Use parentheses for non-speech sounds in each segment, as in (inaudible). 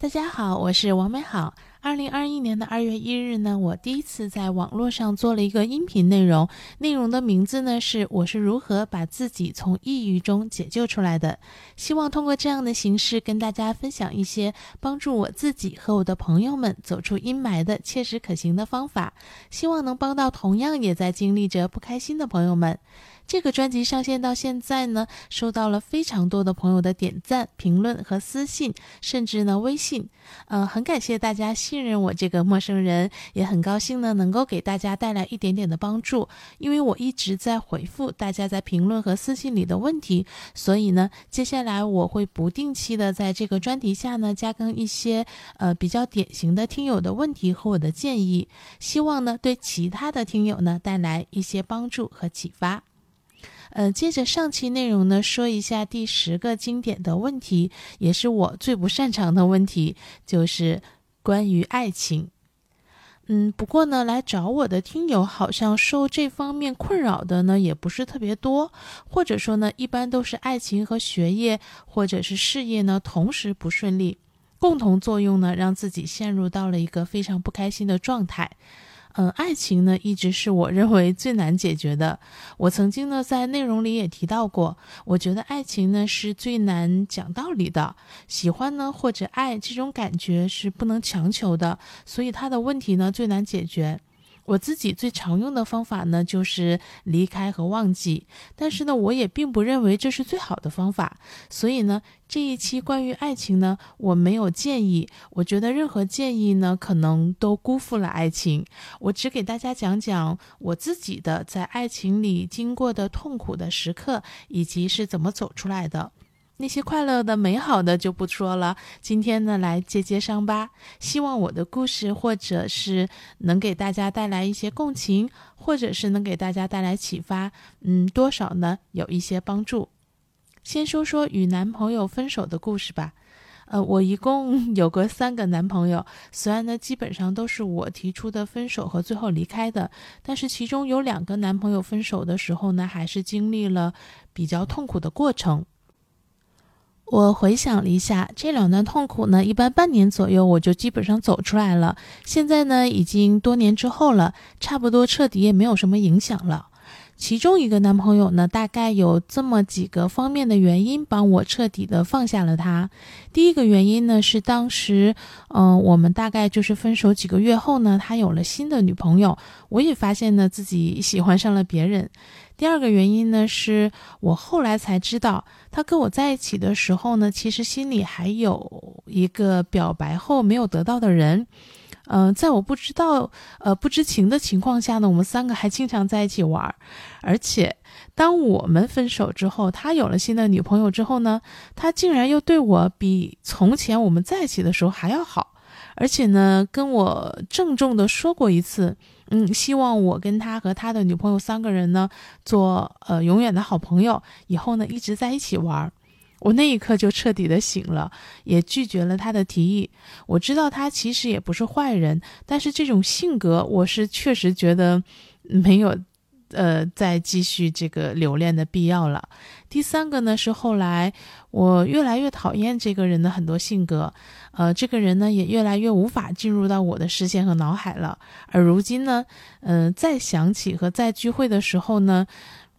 大家好，我是王美好。二零二一年的二月一日呢，我第一次在网络上做了一个音频内容，内容的名字呢是“我是如何把自己从抑郁中解救出来的”。希望通过这样的形式跟大家分享一些帮助我自己和我的朋友们走出阴霾的切实可行的方法，希望能帮到同样也在经历着不开心的朋友们。这个专辑上线到现在呢，收到了非常多的朋友的点赞、评论和私信，甚至呢微信。呃，很感谢大家信任我这个陌生人，也很高兴呢能够给大家带来一点点的帮助。因为我一直在回复大家在评论和私信里的问题，所以呢，接下来我会不定期的在这个专题下呢加更一些呃比较典型的听友的问题和我的建议，希望呢对其他的听友呢带来一些帮助和启发。呃，接着上期内容呢，说一下第十个经典的问题，也是我最不擅长的问题，就是关于爱情。嗯，不过呢，来找我的听友好像受这方面困扰的呢，也不是特别多，或者说呢，一般都是爱情和学业或者是事业呢同时不顺利，共同作用呢，让自己陷入到了一个非常不开心的状态。嗯，爱情呢一直是我认为最难解决的。我曾经呢在内容里也提到过，我觉得爱情呢是最难讲道理的。喜欢呢或者爱这种感觉是不能强求的，所以他的问题呢最难解决。我自己最常用的方法呢，就是离开和忘记。但是呢，我也并不认为这是最好的方法。所以呢，这一期关于爱情呢，我没有建议。我觉得任何建议呢，可能都辜负了爱情。我只给大家讲讲我自己的在爱情里经过的痛苦的时刻，以及是怎么走出来的。那些快乐的、美好的就不说了。今天呢，来揭揭伤疤。希望我的故事，或者是能给大家带来一些共情，或者是能给大家带来启发。嗯，多少呢，有一些帮助。先说说与男朋友分手的故事吧。呃，我一共 (laughs) 有过三个男朋友，虽然呢，基本上都是我提出的分手和最后离开的，但是其中有两个男朋友分手的时候呢，还是经历了比较痛苦的过程。我回想了一下这两段痛苦呢，一般半年左右我就基本上走出来了。现在呢，已经多年之后了，差不多彻底也没有什么影响了。其中一个男朋友呢，大概有这么几个方面的原因，帮我彻底的放下了他。第一个原因呢，是当时，嗯，我们大概就是分手几个月后呢，他有了新的女朋友，我也发现呢自己喜欢上了别人。第二个原因呢，是我后来才知道，他跟我在一起的时候呢，其实心里还有一个表白后没有得到的人。嗯，在我不知道、呃不知情的情况下呢，我们三个还经常在一起玩儿。而且，当我们分手之后，他有了新的女朋友之后呢，他竟然又对我比从前我们在一起的时候还要好，而且呢，跟我郑重的说过一次。嗯，希望我跟他和他的女朋友三个人呢，做呃永远的好朋友，以后呢一直在一起玩儿。我那一刻就彻底的醒了，也拒绝了他的提议。我知道他其实也不是坏人，但是这种性格，我是确实觉得没有。呃，再继续这个留恋的必要了。第三个呢，是后来我越来越讨厌这个人的很多性格，呃，这个人呢也越来越无法进入到我的视线和脑海了。而如今呢，嗯，再想起和再聚会的时候呢，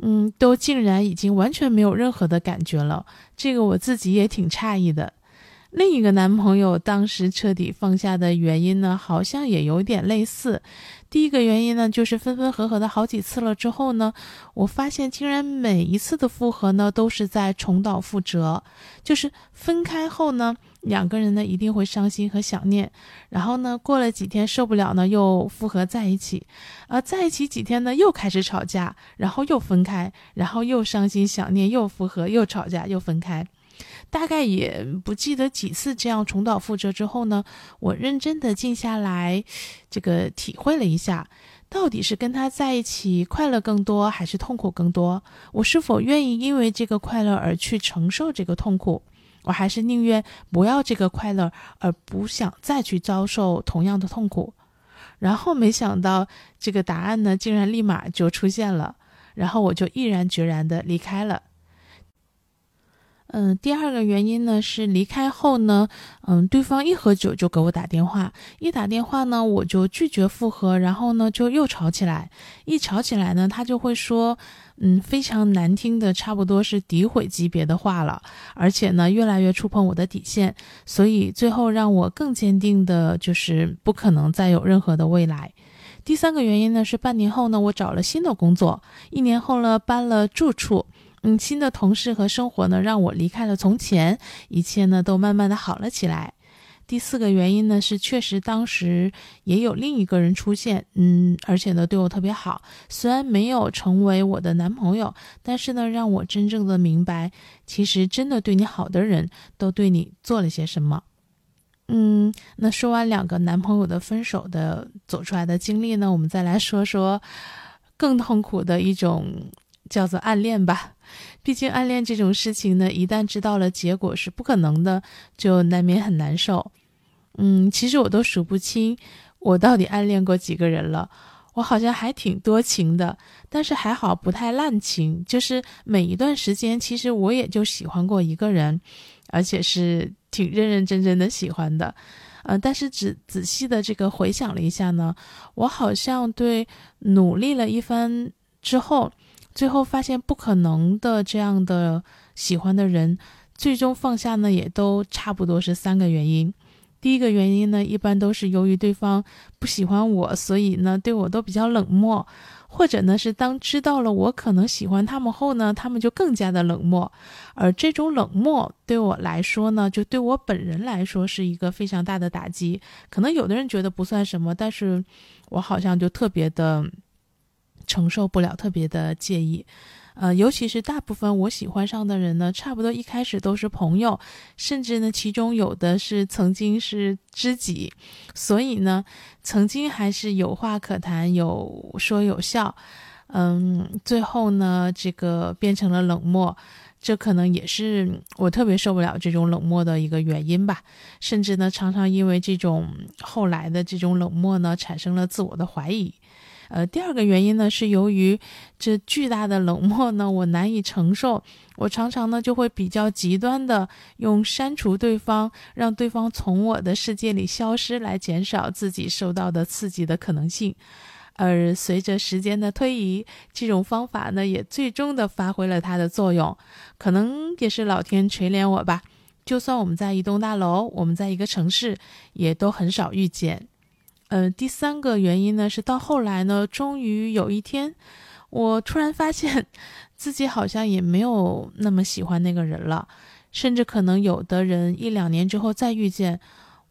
嗯，都竟然已经完全没有任何的感觉了。这个我自己也挺诧异的。另一个男朋友当时彻底放下的原因呢，好像也有点类似。第一个原因呢，就是分分合合的好几次了之后呢，我发现竟然每一次的复合呢，都是在重蹈覆辙。就是分开后呢，两个人呢一定会伤心和想念，然后呢过了几天受不了呢，又复合在一起，呃，在一起几天呢又开始吵架，然后又分开，然后又伤心想念，又复合，又吵架，又分开。大概也不记得几次这样重蹈覆辙之后呢，我认真的静下来，这个体会了一下，到底是跟他在一起快乐更多，还是痛苦更多？我是否愿意因为这个快乐而去承受这个痛苦？我还是宁愿不要这个快乐，而不想再去遭受同样的痛苦。然后没想到这个答案呢，竟然立马就出现了，然后我就毅然决然的离开了。嗯，第二个原因呢是离开后呢，嗯，对方一喝酒就给我打电话，一打电话呢我就拒绝复合，然后呢就又吵起来，一吵起来呢他就会说，嗯，非常难听的，差不多是诋毁级别的话了，而且呢越来越触碰我的底线，所以最后让我更坚定的就是不可能再有任何的未来。第三个原因呢是半年后呢我找了新的工作，一年后呢搬了住处。嗯，新的同事和生活呢，让我离开了从前，一切呢都慢慢的好了起来。第四个原因呢是，确实当时也有另一个人出现，嗯，而且呢对我特别好，虽然没有成为我的男朋友，但是呢让我真正的明白，其实真的对你好的人都对你做了些什么。嗯，那说完两个男朋友的分手的走出来的经历呢，我们再来说说更痛苦的一种。叫做暗恋吧，毕竟暗恋这种事情呢，一旦知道了结果是不可能的，就难免很难受。嗯，其实我都数不清我到底暗恋过几个人了，我好像还挺多情的，但是还好不太滥情，就是每一段时间其实我也就喜欢过一个人，而且是挺认认真真的喜欢的。呃，但是仔仔细的这个回想了一下呢，我好像对努力了一番之后。最后发现不可能的这样的喜欢的人，最终放下呢，也都差不多是三个原因。第一个原因呢，一般都是由于对方不喜欢我，所以呢对我都比较冷漠，或者呢是当知道了我可能喜欢他们后呢，他们就更加的冷漠。而这种冷漠对我来说呢，就对我本人来说是一个非常大的打击。可能有的人觉得不算什么，但是我好像就特别的。承受不了，特别的介意，呃，尤其是大部分我喜欢上的人呢，差不多一开始都是朋友，甚至呢，其中有的是曾经是知己，所以呢，曾经还是有话可谈，有说有笑，嗯，最后呢，这个变成了冷漠，这可能也是我特别受不了这种冷漠的一个原因吧，甚至呢，常常因为这种后来的这种冷漠呢，产生了自我的怀疑。呃，第二个原因呢，是由于这巨大的冷漠呢，我难以承受。我常常呢就会比较极端的用删除对方，让对方从我的世界里消失，来减少自己受到的刺激的可能性。而随着时间的推移，这种方法呢也最终的发挥了它的作用。可能也是老天垂怜我吧。就算我们在一栋大楼，我们在一个城市，也都很少遇见。呃，第三个原因呢，是到后来呢，终于有一天，我突然发现自己好像也没有那么喜欢那个人了，甚至可能有的人一两年之后再遇见，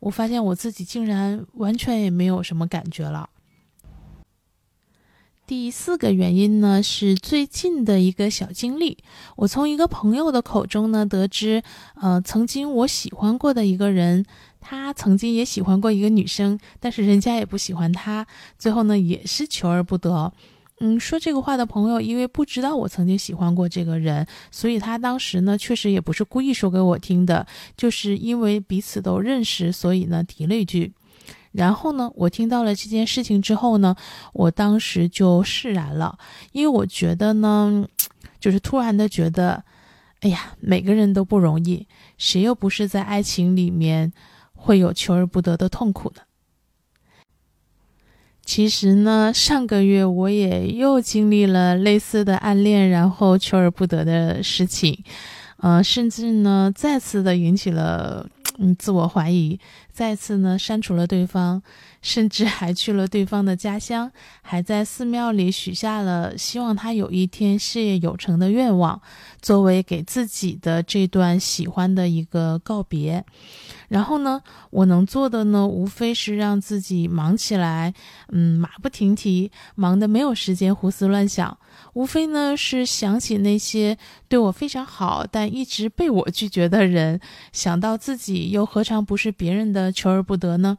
我发现我自己竟然完全也没有什么感觉了。第四个原因呢，是最近的一个小经历，我从一个朋友的口中呢得知，呃，曾经我喜欢过的一个人。他曾经也喜欢过一个女生，但是人家也不喜欢他，最后呢也是求而不得。嗯，说这个话的朋友，因为不知道我曾经喜欢过这个人，所以他当时呢确实也不是故意说给我听的，就是因为彼此都认识，所以呢提了一句。然后呢，我听到了这件事情之后呢，我当时就释然了，因为我觉得呢，就是突然的觉得，哎呀，每个人都不容易，谁又不是在爱情里面。会有求而不得的痛苦呢。其实呢，上个月我也又经历了类似的暗恋，然后求而不得的事情，呃，甚至呢，再次的引起了嗯自我怀疑，再次呢删除了对方，甚至还去了对方的家乡，还在寺庙里许下了希望他有一天事业有成的愿望，作为给自己的这段喜欢的一个告别。然后呢，我能做的呢，无非是让自己忙起来，嗯，马不停蹄，忙得没有时间胡思乱想。无非呢是想起那些对我非常好但一直被我拒绝的人，想到自己又何尝不是别人的求而不得呢？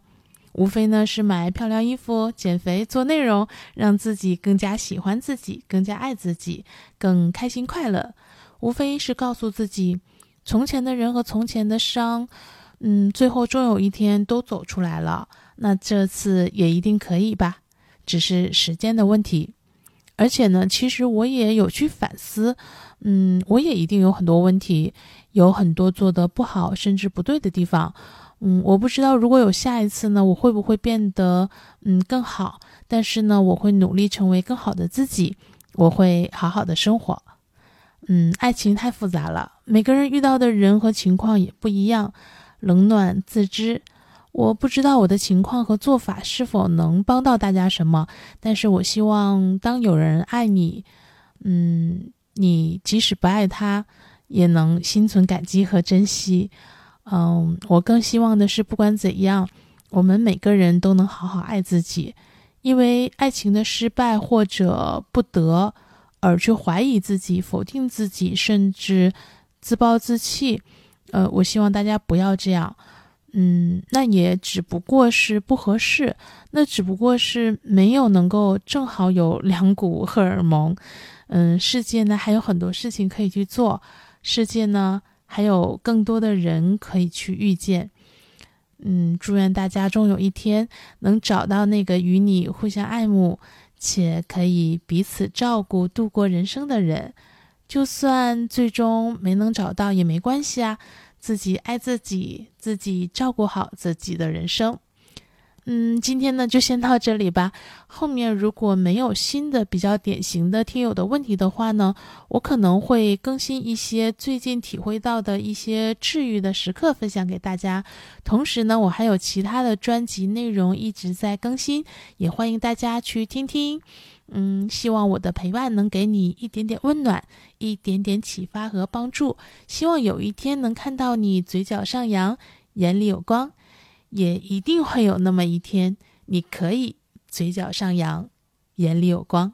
无非呢是买漂亮衣服、减肥、做内容，让自己更加喜欢自己，更加爱自己，更开心快乐。无非是告诉自己，从前的人和从前的伤。嗯，最后终有一天都走出来了，那这次也一定可以吧？只是时间的问题。而且呢，其实我也有去反思，嗯，我也一定有很多问题，有很多做的不好甚至不对的地方，嗯，我不知道如果有下一次呢，我会不会变得嗯更好？但是呢，我会努力成为更好的自己，我会好好的生活。嗯，爱情太复杂了，每个人遇到的人和情况也不一样，冷暖自知。我不知道我的情况和做法是否能帮到大家什么，但是我希望当有人爱你，嗯，你即使不爱他，也能心存感激和珍惜。嗯，我更希望的是，不管怎样，我们每个人都能好好爱自己，因为爱情的失败或者不得，而去怀疑自己、否定自己，甚至自暴自弃。呃，我希望大家不要这样。嗯，那也只不过是不合适，那只不过是没有能够正好有两股荷尔蒙。嗯，世界呢还有很多事情可以去做，世界呢还有更多的人可以去遇见。嗯，祝愿大家终有一天能找到那个与你互相爱慕且可以彼此照顾度过人生的人。就算最终没能找到也没关系啊。自己爱自己，自己照顾好自己的人生。嗯，今天呢就先到这里吧。后面如果没有新的比较典型的听友的问题的话呢，我可能会更新一些最近体会到的一些治愈的时刻分享给大家。同时呢，我还有其他的专辑内容一直在更新，也欢迎大家去听听。嗯，希望我的陪伴能给你一点点温暖，一点点启发和帮助。希望有一天能看到你嘴角上扬，眼里有光，也一定会有那么一天，你可以嘴角上扬，眼里有光。